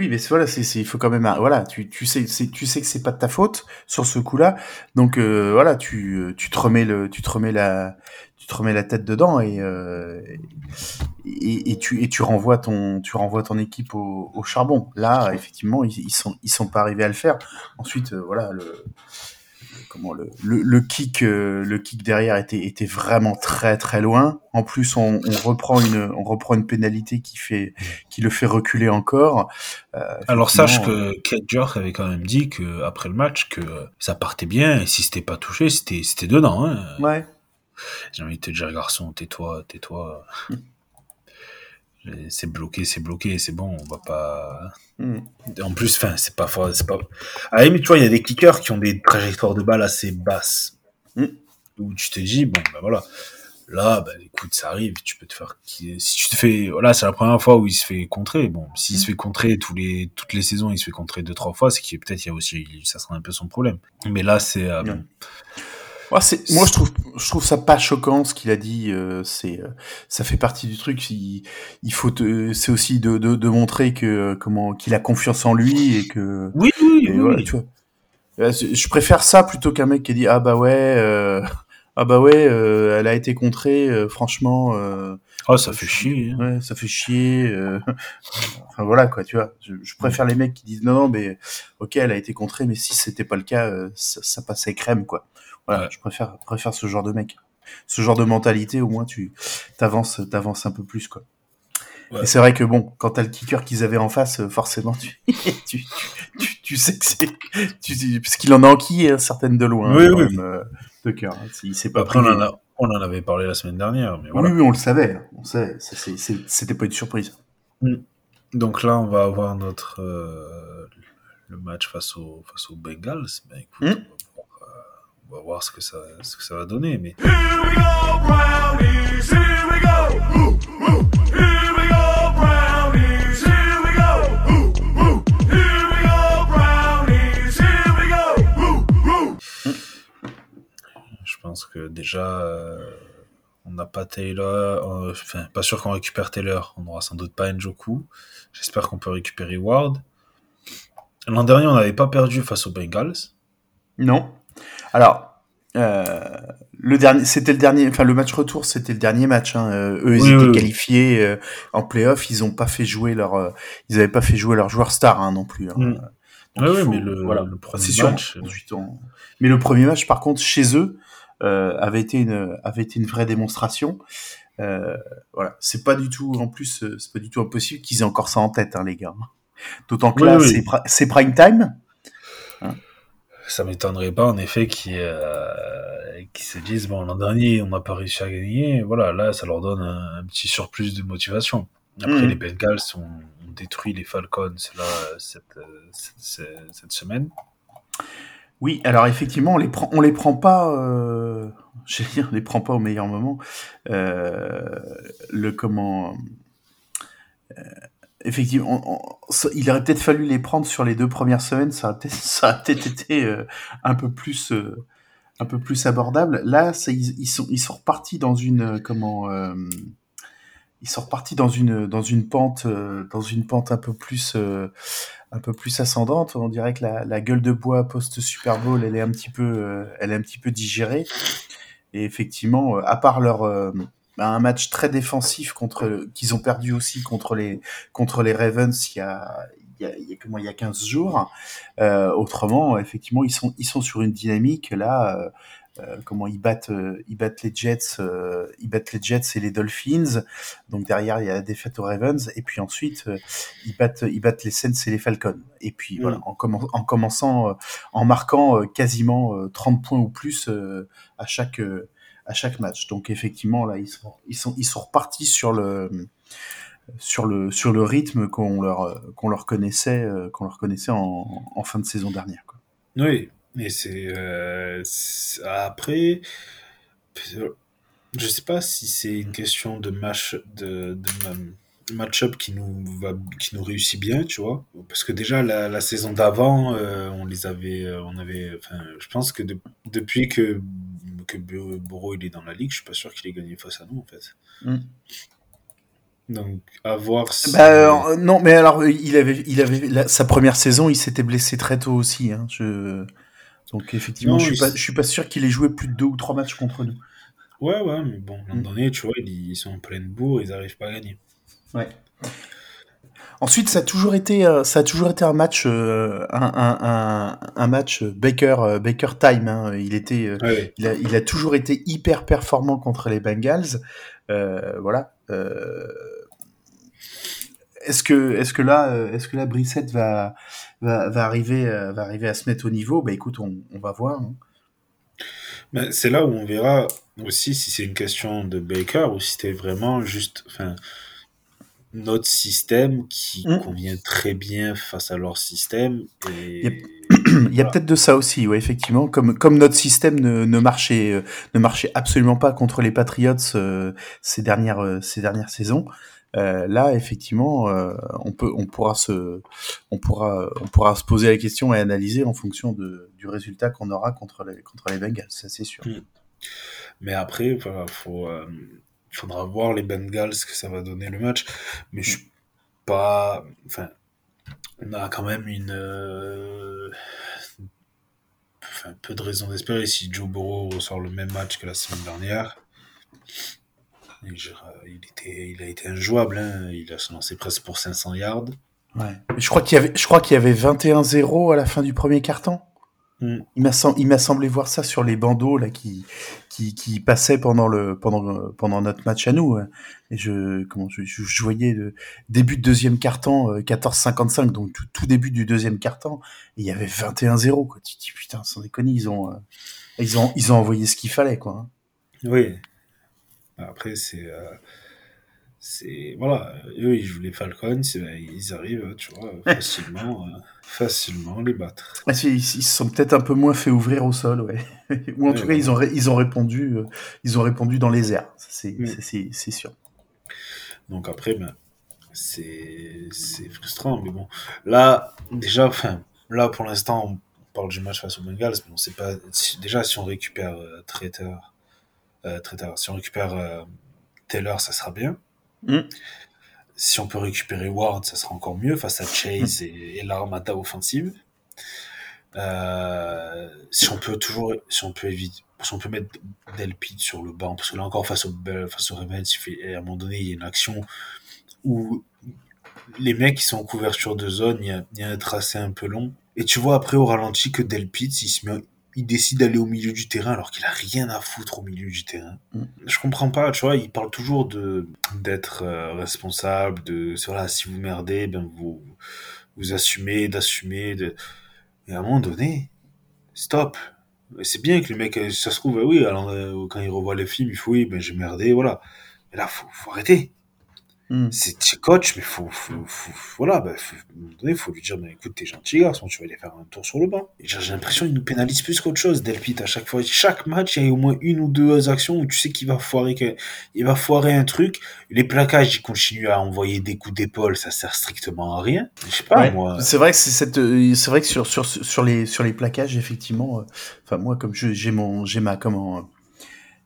oui, mais voilà, c'est, il faut quand même, voilà, tu, tu sais, tu sais que c'est pas de ta faute sur ce coup-là, donc euh, voilà, tu, tu te remets le, tu te remets la, tu te remets la tête dedans et, euh, et, et, tu, et tu renvoies ton, tu renvoies ton équipe au, au charbon. Là, effectivement, ils, ils sont, ils sont pas arrivés à le faire. Ensuite, euh, voilà, le, comment le, le, kick euh, le kick derrière était était vraiment très très loin. En plus, on, on reprend une on reprend une pénalité qui fait qui le fait reculer encore. Euh, Alors sache que euh, Kate York avait quand même dit que après le match que ça partait bien et si c'était pas touché, c'était c'était dedans. Hein. Ouais. J'ai envie de te dire garçon, tais-toi, tais-toi. c'est bloqué, c'est bloqué, c'est bon, on va pas. Hmm. En plus, enfin, c'est pas, c'est pas. À la tu vois, il y a des kickers qui ont des trajectoires de balles assez basses, hmm. où tu te dis, bon, ben voilà, là, ben écoute, ça arrive, tu peux te faire. Si tu te fais, voilà, c'est la première fois où il se fait contrer. Bon, s'il se hmm. fait contrer tous les, toutes les saisons, il se fait contrer deux, trois fois, c'est qu'il peut-être il y a aussi, ça sera un peu son problème. Mais là, c'est. Euh, moi, c'est, moi, je trouve, je trouve ça pas choquant ce qu'il a dit. Euh, c'est, euh, ça fait partie du truc. Il, il faut, c'est aussi de, de, de, montrer que euh, comment qu'il a confiance en lui et que. Oui, oui, oui. Tu vois. Je préfère ça plutôt qu'un mec qui dit ah bah ouais, ah bah ouais, elle a été contrée. franchement. oh, ça fait chier. Hein. Ouais, ça fait chier. enfin voilà quoi, tu vois. Je, je, préfère les mecs qui disent non non mais ok, elle a été contrée, mais si c'était pas le cas, ça, ça passait crème quoi. Voilà, je préfère, préfère ce genre de mec. Ce genre de mentalité, au moins, tu t'avances, t'avances un peu plus, quoi. Et c'est vrai que bon, quand t'as le kicker qu'ils avaient en face, forcément, tu, tu, tu, tu, sais que c'est, tu, parce qu'il en a enquillé hein, certaines de loin, oui, oui. Même, euh, de cœur. Hein, il s'est pas Après, on en, a, on en avait parlé la semaine dernière, mais voilà. Oui, oui, on le savait, hein. on savait. C'était pas une surprise. Mm. Donc là, on va avoir notre euh, le match face aux face aux Bengals. Ben, écoute, mm on va voir ce que ça, ce que ça va donner. Mais... Je pense que déjà, euh, on n'a pas Taylor, euh, enfin, pas sûr qu'on récupère Taylor. On n'aura sans doute pas Njoku. J'espère qu'on peut récupérer Ward. L'an dernier, on n'avait pas perdu face aux Bengals. Non. Alors, euh, le dernier, c'était le dernier, enfin le match retour, c'était le dernier match. Hein. Euh, eux, ils étaient qualifiés euh, en playoff, ils ont pas fait jouer leur, euh, ils avaient pas fait jouer leur joueur star hein, non plus. Hein. Mm. ouais, mais le, voilà, le premier match. Mais le premier match, par contre, chez eux, avait été une, avait été une vraie démonstration. voilà, c'est pas du tout, en plus, c'est pas du tout impossible qu'ils aient encore ça en tête, hein, les gars. D'autant que là, c'est prime time ça m'étonnerait pas en effet qu'ils euh, se disent bon l'an dernier on n'a pas réussi à gagner. Voilà là ça leur donne un, petit surplus de motivation. Après hmm. les Bengals ont, détruit les Falcons là cette, cette, semaine. Oui alors effectivement on les prend on les prend pas euh, je dire on les prend pas au meilleur moment. Euh, le comment euh, il aurait peut-être fallu les prendre sur les deux premières semaines, ça aurait peut-être, été euh, un peu plus, euh, un peu plus abordable. Là, ils, sont, ils repartis dans une, comment, ils sont repartis dans une pente euh, dans une pente un peu plus ascendante. On dirait que la, gueule de bois post Super Bowl, elle est un petit peu digérée. Et effectivement, à part leur un match très défensif contre qu'ils ont perdu aussi contre les contre les Ravens il y a il y a, il y a, il y a 15 jours. Euh, autrement, effectivement, ils sont ils sont sur une dynamique là. Euh, comment ils battent, euh, ils battent les Jets, euh, ils battent les Jets et les Dolphins. Donc derrière il y a la défaite aux Ravens et puis ensuite ils battent, ils battent les Saints et les Falcons. Et puis voilà, en, en commençant, en marquant quasiment 30 points ou plus à chaque à chaque match. Donc effectivement là ils sont ils sont ils sont repartis sur le sur le sur le rythme qu'on leur qu'on leur connaissait qu'on leur connaissait en, fin de saison dernière. Oui, et c'est euh, après, je sais pas si c'est une question de match de, de match-up qui nous va qui nous réussit bien, tu vois, parce que déjà la, la saison d'avant, euh, on les avait, euh, on avait, enfin, je pense que depuis que que Boro il est dans la ligue, je suis pas sûr qu'il ait gagné face à nous en fait. Mm. Donc, à voir si... Bah, non, mais alors, il avait, il avait sa première saison, il s'était blessé très tôt aussi. Hein. Je... Donc effectivement, je suis pas, je suis pas sûr qu'il ait joué plus de deux ou trois matchs contre nous. Ouais, ouais, mais bon, l'an mm. dernier, tu vois, ils sont en pleine bourre, ils n'arrivent pas à gagner. Ouais. Ensuite, ça a toujours été, euh, ça a toujours été un match, euh, un, un, un, match Baker, euh, Baker time. Hein. Il était, il, a, il, a, toujours été hyper performant contre les Bengals. voilà. est-ce que, est-ce que là, est-ce que là, Brissette va, va, va, arriver, va arriver à se mettre au niveau, bah écoute, on, on va voir. Hein. Ben, c'est là où on verra aussi si c'est une question de Baker ou si c'était vraiment juste enfin, notre système qui mmh. convient très bien face à leur système. Et... Il y a, Il peut-être de ça aussi, ouais, effectivement. Comme, comme notre système ne, ne, marchait, euh, ne marchait absolument pas contre les Patriots euh, ces, dernières, euh, ces dernières saisons, là, effectivement, on peut, on pourra se, on pourra, on pourra se poser la question et analyser en fonction de, du résultat qu'on aura contre les, contre les Bengals, ça c'est sûr. Hmm. Mais après, voilà, faut, faudra voir les Bengals ce que ça va donner le match. Mais je suis pas, enfin, on a quand même une, euh, enfin, peu de raison d'espérer si Joe Burrow ressort le même match que la semaine dernière. Il a été injouable. Hein. Il a se lancé presque pour 500 yards. Ouais. Je crois qu'il y avait, je crois qu'il y avait 21-0 à la fin du premier carton. Mm. Il m'a semblé voir ça sur les bandeaux là qui qui, qui passaient pendant le pendant pendant notre match à nous. Hein. Et je comment je, je, voyais le début de deuxième carton 14-55 euh, donc tout, tout, début du deuxième carton et il y avait 21-0 quoi. Tu te dis putain sans déconner ils ont euh, ils ont ils ont envoyé ce qu'il fallait quoi. Hein. Oui, après, c'est. Euh, c'est voilà, eux ils jouent les Falcons, ils arrivent, tu vois, facilement, euh, facilement les battre. ils, se sont peut-être un peu moins fait ouvrir au sol, ouais. Ou en tout cas, ils ont, ils ont répondu, euh, ils ont répondu dans les airs, c'est sûr. Donc après, ben, c'est frustrant, mais bon, là, déjà, enfin, là pour l'instant, on parle du match face aux Bengals, mais on sait pas, déjà si on récupère euh, Traitor euh. Si on récupère euh, Taylor, ça sera bien. Mm. Si on peut récupérer Ward, ça sera encore mieux face à Chase mm. et, l'armada offensive. Euh, si on peut toujours, si on peut éviter, si on peut mettre Delpit sur le banc, parce que là encore face au face au Ravens, à un moment donné, il y a une action où les mecs qui sont en couverture de zone, il y a, il y a un tracé un peu long. Et tu vois après au ralenti que Delpit, il se met, il décide d'aller au milieu du terrain alors qu'il a rien à foutre au milieu du terrain. Mm. Je comprends pas, tu vois, il parle toujours de d'être euh, responsable, de voilà, si vous merdez, ben vous vous assumez, d'assumer, de... et à un moment donné, stop. C'est bien que le mec, ça se trouve, oui, alors euh, quand il revoit les films, il faut oui, ben j'ai merdé, voilà. Mais là, faut, faut arrêter. Hmm. C'est coach, mais faut, faut, faut voilà, bah, faut, il faut lui dire, mais écoute, t'es gentil garçon, tu vas aller faire un tour sur le banc. Et j'ai l'impression qu'il nous pénalise plus qu'autre chose, Delpit, à chaque fois. Chaque match, il y a au moins une ou deux actions où tu sais qu'il va foirer, il va foirer un truc. Les plaquages, il continue à envoyer des coups d'épaule, ça sert strictement à rien. Je sais pas, moi. C'est vrai que c'est cette, c'est vrai que sur, sur, sur les, sur les plaquages, effectivement, euh, enfin, moi, comme j'ai mon, j'ai ma, comment,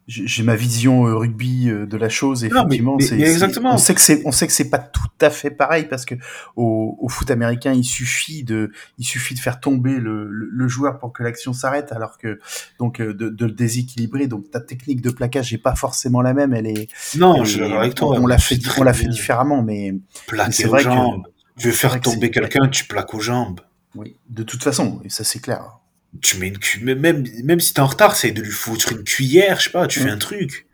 j'ai ma vision euh, rugby euh, de la chose. Non, mais- Effectivement, mais- exactement. On sait que c'est, on sait que c'est pas tout à fait pareil parce que au, au foot américain, il suffit de, il suffit de faire tomber le, le, le joueur pour que l'action s'arrête, alors que donc euh, de, de le déséquilibrer. Donc ta technique de plaquage est pas forcément la même. Elle est, Non, elle je avec toi. on l'a fait, on l'a fait différemment, mais Plaquer aux vrai que- jambes. Tu veux faire que tomber quelqu'un, tu plaques aux jambes. oui, de toute façon, et ça c'est clair. Tu mets une cu... Même, même si t'es en retard, c'est de lui foutre une cuillère, je sais pas, tu fais un truc.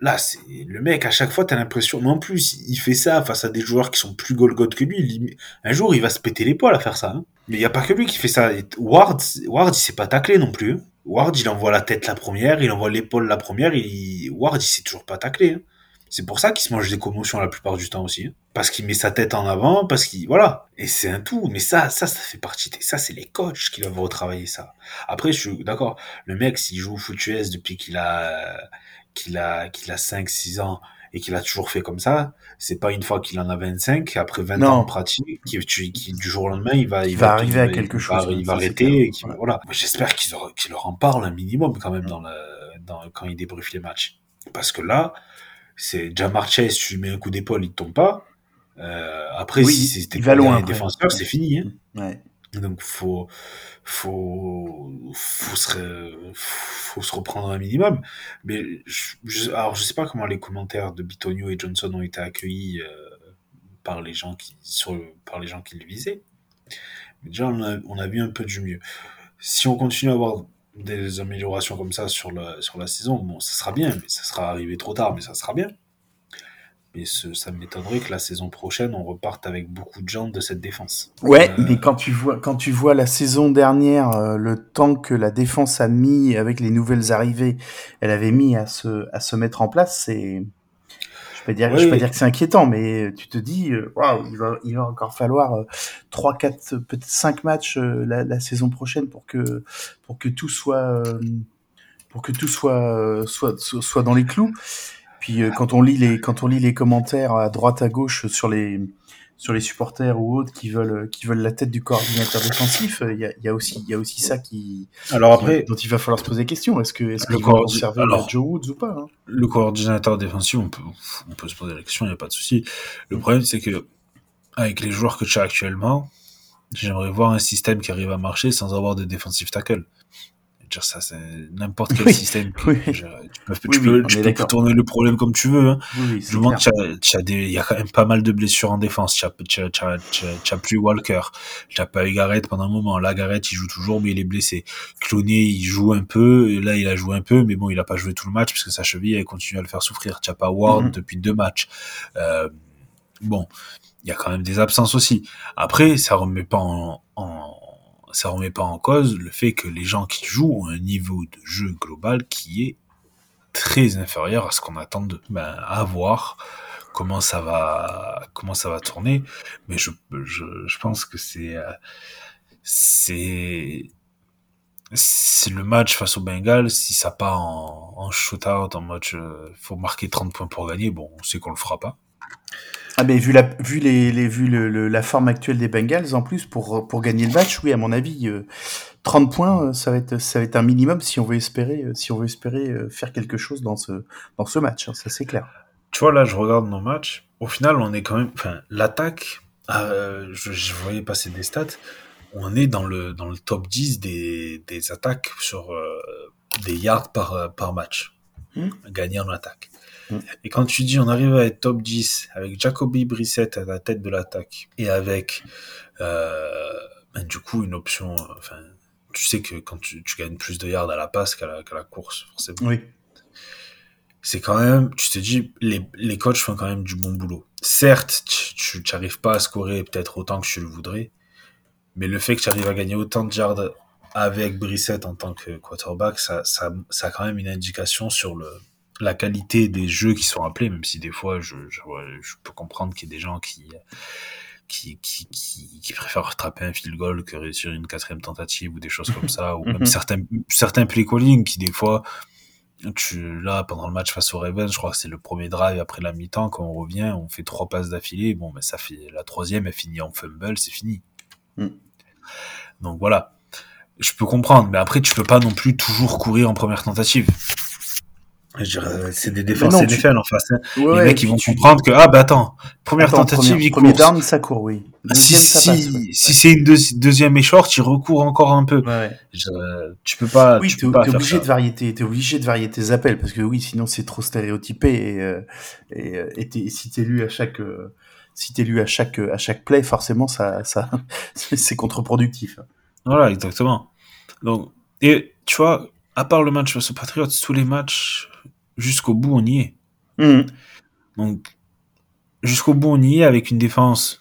Là, c'est le mec, à chaque fois, t'as l'impression. Mais en plus, il fait ça face à des joueurs qui sont plus Golgoth que lui. Un jour, il va se péter les poils à faire ça. hein. Mais il y a pas que lui qui fait ça. Et Ward, Ward, il s'est pas taclé non plus. hein. Ward, il envoie la tête la première, il envoie l'épaule la première. Il... Ward, il s'est toujours pas taclé. hein. C'est pour ça qu'il se mange des commotions la plupart du temps aussi. hein. Parce qu'il met sa tête en avant, parce qu'il. Voilà. Et c'est un tout. Mais ça, ça, ça fait partie. des- Ça, c'est les coachs qui doivent retravailler ça. Après, je suis d'accord. Le mec, s'il joue au foot US depuis qu'il a, qu'il a, qu'il a 5, 6 ans et qu'il a toujours fait comme ça, c'est pas une fois qu'il en a 25, après 20 Non. ans de pratique, qui, du jour au lendemain, il va, Il va arriver à il quelque va- chose, Il ouais, va arrêter et qu'il va- Ouais. voilà. J'espère qu'ils leur, qu'ils leur en parlent un minimum quand même dans le, dans, quand ils débriefent les matchs. Parce que là, c'est Jamar Chase, tu lui mets un coup d'épaule, il te tombe pas. Euh, après, Oui, si c'était pas loin défenseur, c'est fini. Hein. Ouais. Donc faut faut faut se faut se reprendre un minimum. Mais je, je- alors je sais pas comment les commentaires de Bitonio et Johnson ont été accueillis euh, par les gens qui sur par les gens qui le visaient. Mais déjà on a, on a vu un peu du mieux. Si on continue à avoir des améliorations comme ça sur la sur la saison, bon ça sera bien, mais ça sera arrivé trop tard, mais ça sera bien. Mais ce- ça m'étonnerait que la saison prochaine on reparte avec beaucoup de gens de cette défense. Ouais, Euh, mais quand tu vois quand tu vois la saison dernière, euh, le temps que la défense a mis avec les nouvelles arrivées, elle avait mis à se à se mettre en place, c'est peux dire je Oui. peux pas dire que c'est inquiétant, mais tu te dis euh, waouh, il va il va encore falloir euh, trois, quatre, peut-être cinq matchs euh, la, la saison prochaine pour que pour que tout soit euh, pour que tout soit euh, soit soit, dans les clous. Puis euh, quand on lit les quand on lit les commentaires à droite à gauche sur les sur les supporters ou autres qui veulent qui veulent la tête du coordinateur défensif, euh, il y a, il y a aussi il y a aussi ça qui Alors après, dont il va falloir se poser question. Est-ce que est-ce qu'ils vont conserver alors- Joe Woods ou pas hein? le coordinateur défensif, on peut, on peut se poser la question, il n'y a pas de souci. Le problème, c'est que, avec les joueurs que tu as actuellement, j'aimerais voir un système qui arrive à marcher sans avoir de defensive tackle. Dire ça, c'est n'importe quel Oui, système. que- oui. je- tu peux, tu Oui, peux- oui, tu on est peux d'accord. tourner le problème comme tu veux. Hein. Du moment y a quand même pas mal de blessures en défense. Tu as, tu as- tu as- tu as- tu as plus Walker. Tu as pas eu Garrett pendant un moment. Là, Garrett, il joue toujours, mais il est blessé. Clooney, il joue un peu. Et là, il a joué un peu, mais bon, il a pas joué tout le match parce que sa cheville, elle continue à le faire souffrir. Tu as pas Ward Mhm. depuis deux matchs. Euh, bon, il y a quand même des absences aussi. Après, ça remet pas en, en- ça remet pas en cause le fait que les gens qui jouent ont un niveau de jeu global qui est très inférieur à ce qu'on attend d'eux. Ben, à voir comment ça va, comment ça va tourner. Mais je, je, je pense que c'est, euh, c'est, c'est le match face au Bengals. Si ça part en, en shootout, en match, euh, faut marquer 30 points pour gagner. Bon, on sait qu'on le fera pas. Ah mais vu la vu les, les vu le, la forme actuelle des Bengals en plus pour pour gagner le match, oui à mon avis euh, 30 points euh, ça va être ça va être un minimum si on veut espérer euh, si on veut espérer euh, faire quelque chose dans ce dans ce match, hein, ça c'est clair. tu vois, là, je regarde nos matchs. Au final, on est quand même. Enfin, l'attaque, euh, je, je voyais passer des stats. On est dans le, dans le top 10 des, des attaques sur euh, des yards par, euh, par match. Hmm. Gagné en attaque. Hmm. Et quand tu dis on arrive à être top 10 avec Jacoby Brissett à la tête de l'attaque et avec euh, ben, du coup une option. euh, Enfin, tu sais que quand tu, tu gagnes plus de yards à la passe qu'à la, qu'à la course, forcément Oui. c'est quand même, tu te dis, les, les coachs font quand même du bon boulot. Certes, tu n'arrives pas à scorer peut-être autant que tu le voudrais, mais le fait que tu arrives à gagner autant de yards avec Brissett en tant que quarterback, ça, ça, ça a quand même une indication sur le, la qualité des jeux qui sont appelés, même si des fois, je, je, je peux comprendre qu'il y a des gens qui, qui, qui, qui, qui préfèrent rattraper un field goal que réussir une quatrième tentative ou des choses comme ça, ou même Mhm. certains, certains play calling qui des fois, tu, là, pendant le match face aux Ravens, je crois que c'est le premier drive après la mi-temps, quand on revient, on fait trois passes d'affilée, bon, ben, ça fait, la troisième, elle finit en fumble, c'est fini. Mm. Donc voilà. Je peux comprendre, mais après, tu peux pas non plus toujours courir en première tentative. Dirais, c'est des défenses non, tu- en face. hein. Ouais, les ouais, mecs, ils vont tu- comprendre que, ah, bah attends, première Attends, tentative, premier, il premier court. down, ça court, oui. Ah, Si, si, ouais. si c'est une deuxi- deuxième et short, il recourt encore un peu. Je dirais, tu peux pas, Oui, tu peux pas faire obligé de varier tes, obligé de varier tes appels parce que oui, sinon c'est trop stéréotypé et euh, et, euh, et t'es- si t'es lu à chaque euh, si t'es lu à chaque à chaque play, forcément ça ça c'est contre-productif. Voilà, exactement. Donc, et tu vois, à part le match face aux Patriots, tous les matchs, jusqu'au bout, on y est. Mhm. Donc, jusqu'au bout, on y est avec une défense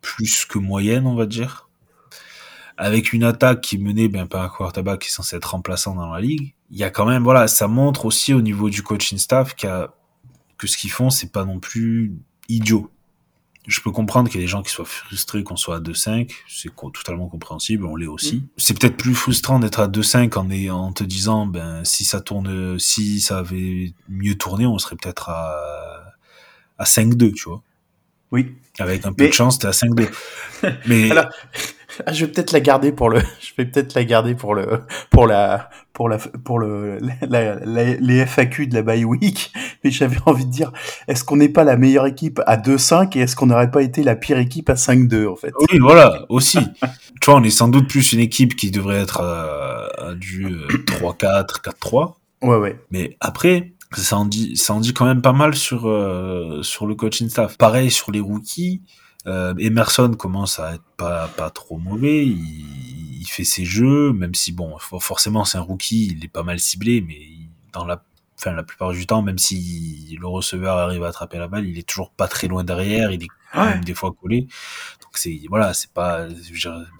plus que moyenne, on va dire. Avec une attaque qui est menée ben, par un quarterback qui est censé être remplaçant dans la ligue. Il y a quand même, voilà, ça montre aussi au niveau du coaching staff a- que ce qu'ils font, c'est pas non plus idiot. Je peux comprendre qu'il y a des gens qui soient frustrés qu'on soit à 2-5, c'est totalement compréhensible, on l'est aussi. C'est peut-être plus frustrant d'être à 2-5 en, est- en te disant, ben, si ça tourne, si ça avait mieux tourné, on serait peut-être à, à 5-2, tu vois. Oui. Avec un peu Mais- de chance, t'es à 5-2. Mais, Alors, ah, je vais peut-être la garder pour le je vais peut-être la garder pour le pour la pour la pour le la- la- les FAQ de la bye week, mais j'avais envie de dire est-ce qu'on n'est pas la meilleure équipe à 2-5 et est-ce qu'on n'aurait pas été la pire équipe à 5-2 en fait? Oui, voilà, aussi. tu vois, on est sans doute plus une équipe qui devrait être à, à du euh, 3-4, 4-3. Ouais ouais. Mais après, ça en dit, ça en dit quand même pas mal sur euh, sur le coaching staff. Pareil sur les rookies. Euh, Emerson commence à être pas pas trop mauvais. Il, il fait ses jeux, même si bon, for- forcément c'est un rookie, il est pas mal ciblé, mais dans la Enfin, la plupart du temps, même si le receveur arrive à attraper la balle, il est toujours pas très loin derrière, il est quand Ouais. même des fois collé. Donc c'est voilà, c'est pas,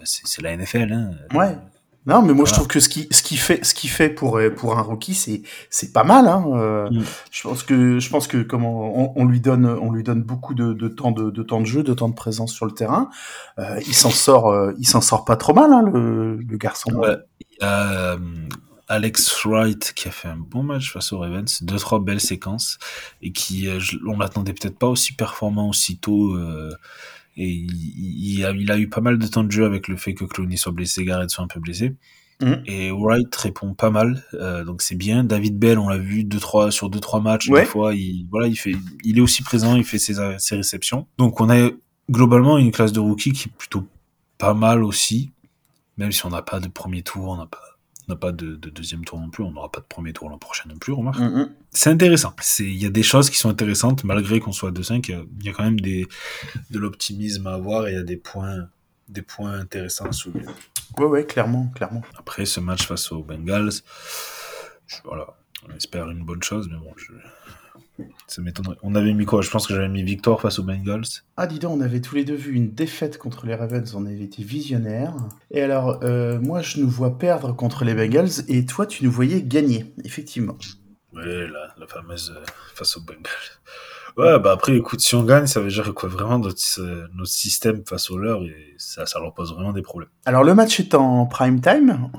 c'est la NFL. Hein. Ouais. Non, mais moi je trouve que ce qui ce qui fait ce qui fait pour euh, pour un rookie c'est c'est pas mal hein. euh, Mm. Je pense que je pense que comment on, on lui donne on lui donne beaucoup de, de temps de, de temps de jeu, de temps de présence sur le terrain. Euh, il s'en sort euh, il s'en sort pas trop mal hein, le, le garçon. Ouais. Il y a Alex Wright qui a fait un bon match face aux Ravens, deux trois belles séquences et qui on l'attendait peut-être pas aussi performant aussitôt et il, il a, il a eu pas mal de temps de jeu avec le fait que Clooney soit blessé, Garrett soit un peu blessé. Mhm. Et Wright répond pas mal, euh, donc c'est bien. David Bell, on l'a vu deux trois sur deux trois matchs, Ouais. des fois il voilà, il fait, il est aussi présent, il fait ses, ses réceptions. Donc on a globalement une classe de rookie qui est plutôt pas mal aussi, même si on n'a pas de premier tour, on n'a pas n'a pas de, de deuxième tour non plus, on n'aura pas de premier tour l'an prochain non plus, remarque. C'est intéressant. Il y a des choses qui sont intéressantes, malgré qu'on soit à 2-5, il y a- il y, a quand même des, de l'optimisme à avoir et il y a des points, des points intéressants à soulever. Ouais ouais clairement clairement. Après ce match face aux Bengals, je- voilà, on espère une bonne chose, mais bon, je, ça m'étonnerait. On avait mis quoi? Je pense que j'avais mis victoire face aux Bengals. Ah dis donc on avait tous les deux vu une défaite contre les Ravens, on avait été visionnaires. Et alors euh, moi je nous vois perdre contre les Bengals et toi tu nous voyais gagner effectivement. Ouais, la, la fameuse euh, face aux Bengals. Ouais, bah après, écoute, si on gagne, ça veut dire quoi? Vraiment notre, euh, notre système face au leur, et ça, ça leur pose vraiment des problèmes. Alors le match est en prime time.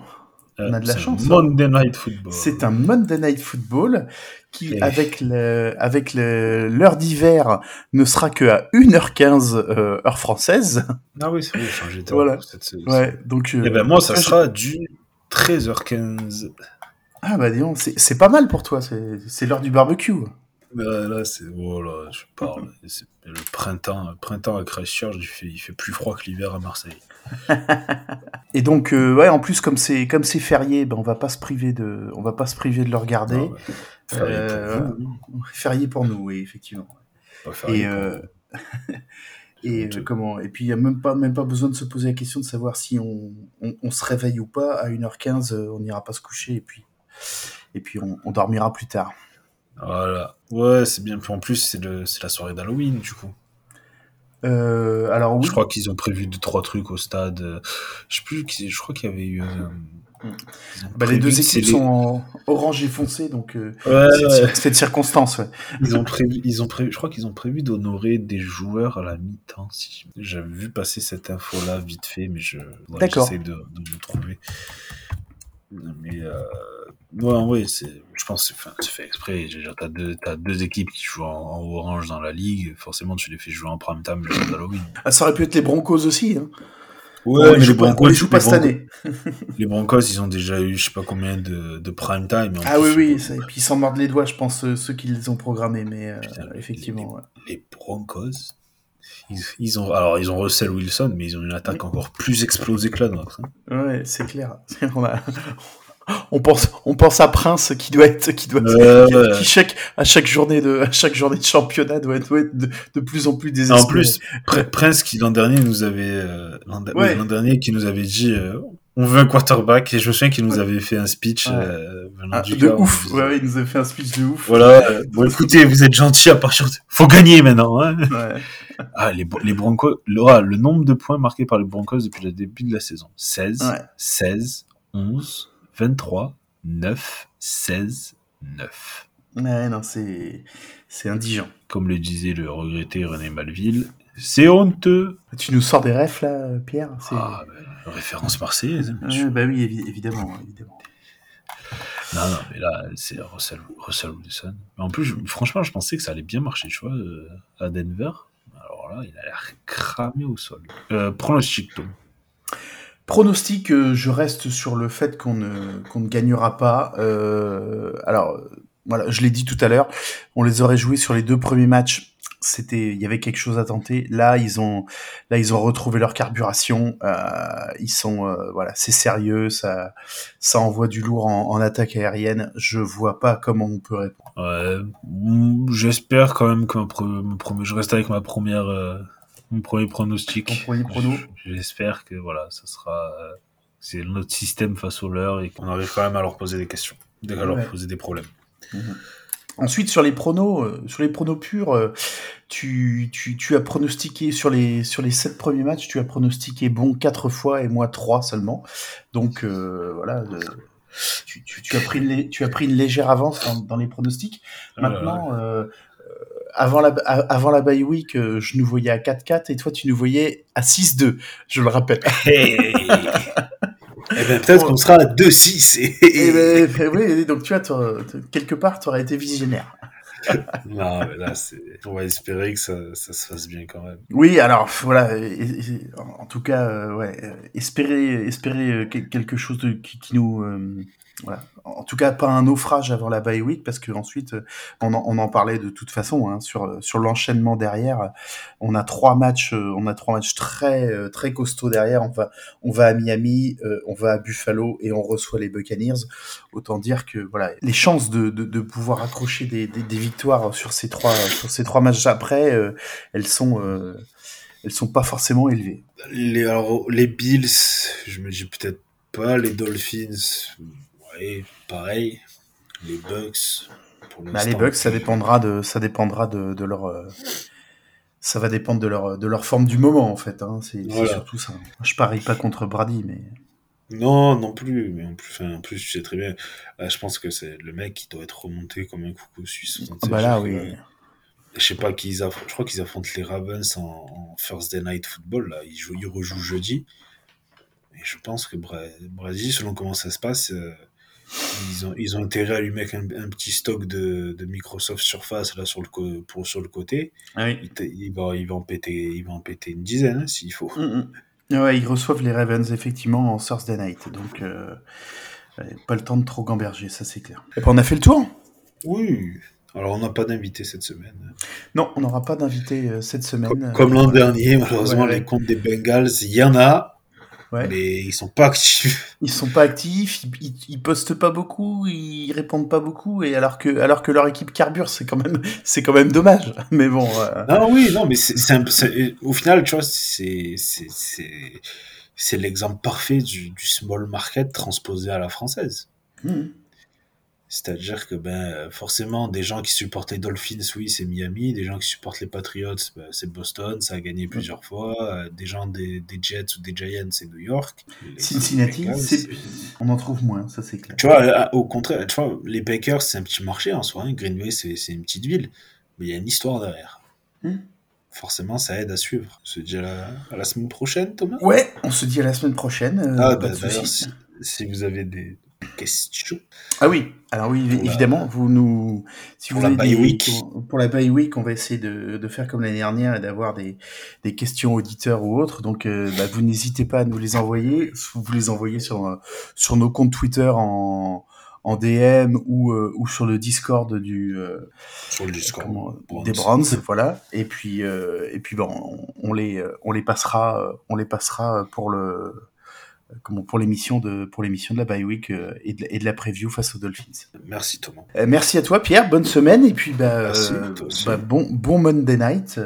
On a de la c'est chance, hein. Monday Night Football. C'est un Monday Night Football qui, avec le, avec le- l'heure d'hiver, ne sera que à 1h15 euh, heure française. Ah oui, c'est vrai, changer de Voilà. cette. Ouais, donc. euh, Et ben moi, ça je- sera du 13h15. Ah bah dis c'est c'est pas mal pour toi. C'est c'est l'heure du barbecue. Là, là c'est. Oh là, je parle. C'est le printemps, le printemps à Christchurch, il fait, il fait plus froid que l'hiver à Marseille. Et donc euh, ouais, en plus comme c'est comme c'est férié, ben on va pas se priver de, on va pas se priver de le regarder. Ah. Férié Euh, pour vous, oui. Férié pour nous, oui effectivement. Pas Et euh, et comment Et puis il y a même pas même pas besoin de se poser la question de savoir si on, on, on se réveille ou pas à 1h15, euh, on n'ira pas se coucher et puis et puis on, on dormira plus tard. Voilà. Ouais, c'est bien. En plus, c'est le- c'est la soirée d'Halloween, du coup. Euh, alors oui, Je crois qu'ils ont prévu deux, trois trucs au stade. euh, Je sais plus, je crois qu'il y avait eu. euh, bah, les deux de équipes sont en orange et foncé, donc euh, Ouais, c'est ouais. de circonstance. Ouais. Ils ont prévu, ils ont prévu, je crois qu'ils ont prévu d'honorer des joueurs à la mi-temps. Si j'avais vu passer cette info-là vite fait, mais je, j'essaie de, de le trouver. Mais ouais, ouais, c'est, je pense, que, enfin, c'est fait exprès. Dire, T'as deux, t'as deux équipes qui jouent en, en orange dans la ligue. Forcément, tu les fais jouer en prime time le jour d'Halloween. Ah, ça aurait pu être les Broncos aussi. Hein. Ouais, mais les pas, on Broncos, les joue pas les cette Broncos- année. Les Broncos, ils ont déjà eu je sais pas combien de, de prime time. en Ah oui, plus, oui, ça- et puis ils s'en mordent les doigts, je pense, euh, ceux qui les ont programmés, mais euh, Putain, effectivement. ouais. Les Broncos, ils, ils ont alors ils ont Russell Wilson, mais ils ont une attaque encore plus explosée que la nôtre. hein. Ouais, c'est clair. On, a- on pense, on pense à Prince qui doit être, qui doit, qui, qui chaque, à chaque journée de, à chaque journée de championnat doit être, doit être de, de plus en plus désespéré. En plus, Pr- Prince qui l'an dernier nous avait euh, l'an Ouais. dernier qui nous avait dit euh, on veut un quarterback et je me souviens qu'il nous avait fait un speech Ouais. euh, Ah, du de ouf. Ouais, ouais, il nous a fait un speech de ouf. Voilà. bon, écoutez, vous êtes gentil à partir de... Faut gagner maintenant. Hein ah, les, les Broncos, Laura, le nombre de points marqués par les Broncos depuis le début de la saison. 16, Ouais. 16, 11, 23, 9, 16, 9. Ouais, non, c'est, c'est indigent. Comme le disait le regretté René Malville, c'est honteux. Tu nous sors des refs, là, Pierre? C'est... Ah, ben, référence marseillaise. Ouais, bah oui, évi- évidemment, évidemment. Non, non, mais là, c'est Russell, Russell Wilson. Mais en plus, je- franchement, je pensais que ça allait bien marcher, tu vois, euh, à Denver. Alors là, il a l'air cramé au sol. Euh, pronostic, Tom. Pronostic, euh, je reste sur le fait qu'on ne, qu'on ne gagnera pas. Euh, alors, voilà, je l'ai dit tout à l'heure, on les aurait joués sur les deux premiers matchs. C'était, il y avait quelque chose à tenter. Là, ils ont, là, ils ont retrouvé leur carburation. Euh, ils sont, euh, voilà, c'est sérieux. Ça, ça envoie du lourd en, attaque aérienne. Je vois pas comment on peut répondre. Ouais, mm, j'espère quand même que ma je reste avec ma première, euh, mon premier pronostic. Ton premier prono J'espère que voilà, ça sera, euh, c'est notre système face au leur et qu'on arrive quand même à leur poser des questions, à leur poser des problèmes. Ensuite, sur les pronos, euh, sur les pronos purs, euh, tu, tu, tu as pronostiqué sur les sur les sept premiers matchs, tu as pronostiqué bon quatre fois et moi trois seulement. Donc euh, voilà, tu, as pris une, tu as pris une légère avance dans, dans les pronostics. Maintenant, avant la avant la bye week, euh, je nous voyais à 4-4 et toi tu nous voyais à 6-2. Je le rappelle. Hey Eh ben, peut-être qu'on sera à 2-6. Et... Et ben, ben oui, donc tu vois, t'aurais- quelque part, tu aurais été visionnaire. Non, mais là, on va espérer que ça, ça se fasse bien quand même. Oui, alors voilà, et- et- en tout cas, euh, ouais, euh, espérer, espérer euh, quel- quelque chose de, qui, qui nous, euh, voilà. En tout cas, pas un naufrage avant la bye week, parce que ensuite, euh, on en, on en parlait de toute façon hein, sur sur l'enchaînement derrière. euh, On a trois matchs, euh, on a trois matchs très euh, très costauds derrière. On va on va à Miami, euh, on va à Buffalo et on reçoit les Buccaneers. Autant dire que voilà, les chances de, de, de pouvoir accrocher des, des, victoires sur ces trois sur ces trois matchs après, euh, elles sont euh, elles sont pas forcément élevées. Les, alors, les Bills, je me dis peut-être pas. Les Dolphins, ouais, pareil. Les Bucks, pour Bah, les Bucks, ça dépendra de ça dépendra de, de leur euh, ça va dépendre de leur de leur forme du moment en fait. Hein. C'est Voilà. surtout ça. Je parie pas contre Brady, mais Non, non plus. Mais en plus, enfin, en plus, tu sais très bien. Là, je pense que c'est le mec qui doit être remonté comme un coucou suisse. Ah bah là je- oui. Je sais pas qui ils affrontent. Je crois qu'ils affrontent les Ravens en, en First Day Night Football. Là. Ils, jouent, ils rejouent jeudi. Et je pense que Bra- Brady, selon comment ça se passe, euh, ils, ont, ils ont intérêt à lui mettre un, un petit stock de, de Microsoft Surface là, sur, le pour, sur le côté. Ah oui. Il, il va, il, va en péter, il va en péter une dizaine hein, s'il faut. Mm, mm. Ouais, ils reçoivent les Ravens effectivement en Thursday Night, donc euh, pas le temps de trop gamberger, ça c'est clair. Et puis on a fait le tour. Oui. Alors, on n'a pas d'invité cette semaine. Non, on n'aura pas d'invité euh, cette semaine. Comme, comme l'an dernier, malheureusement, Ouais, ouais. les comptes des Bengals, il y en a, Ouais. mais ils sont pas actifs. Ils sont pas actifs, ils, ils, postent pas beaucoup, ils répondent pas beaucoup, et alors que alors que leur équipe carbure, c'est quand même c'est quand même dommage. Mais bon. euh, Non, oui, non, mais c'est, au final, tu vois, c'est, c'est, c'est, c'est l'exemple parfait du, du small market transposé à la française. mm. C'est-à-dire que, ben, forcément, des gens qui supportent les Dolphins, oui, c'est Miami. Des gens qui supportent les Patriots, ben, c'est Boston, ça a gagné plusieurs fois. Euh, Des gens des, des Jets ou des Giants, c'est New York. Les- Cincinnati, c'est on en trouve moins, ça c'est clair. Tu vois, euh, au contraire, tu vois, les Packers, c'est un petit marché en soi. hein. Green Bay, c'est c'est une petite ville. Mais il y a une histoire derrière. Hmm. Forcément, ça aide à suivre. On se dit à la, à la semaine prochaine, Thomas? Ouais, on se dit à la semaine prochaine. euh, Ah, bah, d'ailleurs, si, si vous avez des, Ah oui, alors oui, Pour la- évidemment, vous nous, si vous pour la avez des, week. pour la bye week, on va essayer de, de faire comme l'année dernière et d'avoir des, des questions auditeurs ou autres. Donc, euh, bah, vous n'hésitez pas à nous les envoyer. Vous les envoyez sur euh, sur nos comptes Twitter en en DM ou euh, ou sur le Discord du euh, Sur le Discord. comment, Bronze. des bronzes, voilà. Et puis euh, et puis bon, on, on les on les passera on les passera pour le comment pour l'émission de pour l'émission de la bye week euh, et, de, la- et de la preview face aux Dolphins. Merci Thomas. Euh, merci à toi Pierre, bonne semaine et puis bah, Merci, euh, bah, bon bon Monday night.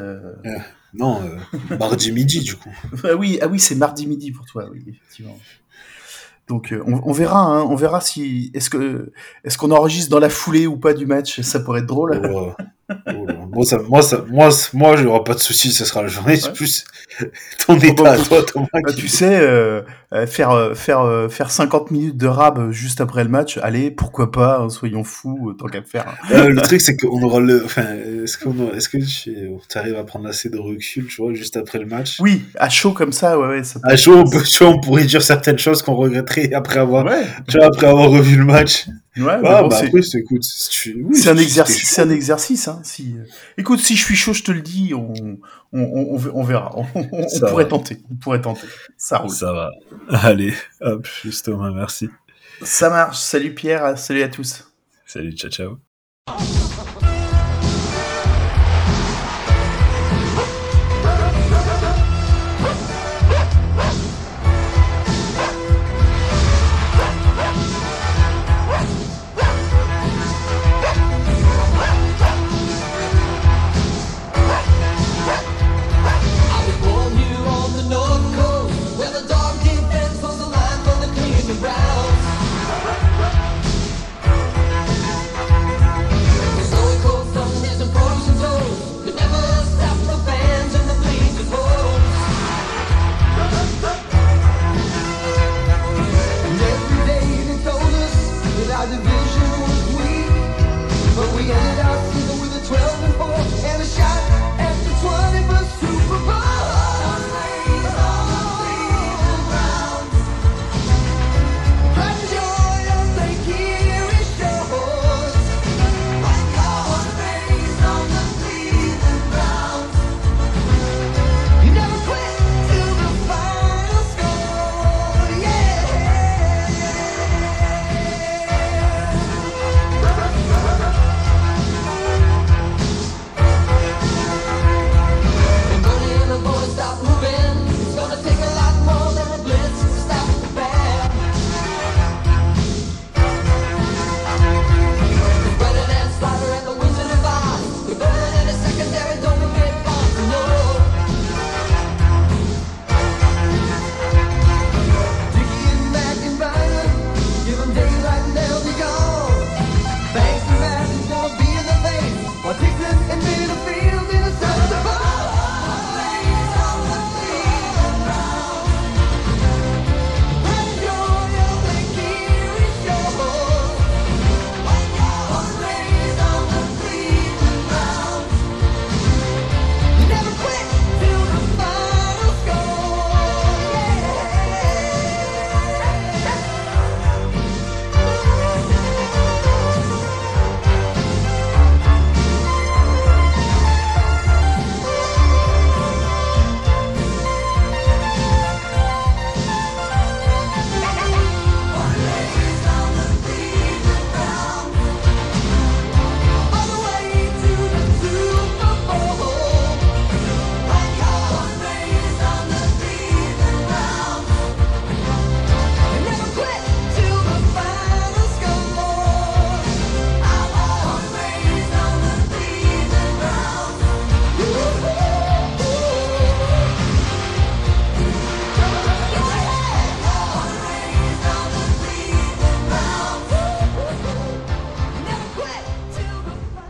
Non, euh, mardi midi du coup. ah oui ah oui c'est mardi midi pour toi oui effectivement. Donc euh, on, on verra hein, on verra si est-ce que est-ce qu'on enregistre dans la foulée ou pas du match ça pourrait être drôle. Oh. Oh ça, moi, ça, moi, moi, j'aurai pas de soucis, ce sera la journée. C'est Ouais. plus ton état à toi, Thomas. Bah, tu sais, euh, euh, faire euh, faire faire 50 minutes de rab juste après le match, allez, pourquoi pas, hein, soyons fous, tant qu'à faire. Euh, le truc, c'est qu'on aura le. Enfin, est-ce qu'on aura- est-ce que tu arrives à prendre assez de recul, tu vois, juste après le match? Oui, à chaud comme ça, ouais, ouais, ça peut- À chaud, on, peut- tu vois, on pourrait dire certaines choses qu'on regretterait après avoir, Ouais, tu vois, après avoir revu le match. Ouais, Ah, mais bon, bah c'est- écoute, tu- oui, un exercice, c'est un exercice, hein. Si, euh, écoute, si je suis chaud, je te le dis, on, on, on, on- on verra. On, pourrait va. tenter, on pourrait tenter. Ça roule. Ça va. Allez, hop, juste Thomas, merci. Ça marche. Salut Pierre, salut à tous. Salut, ciao, ciao.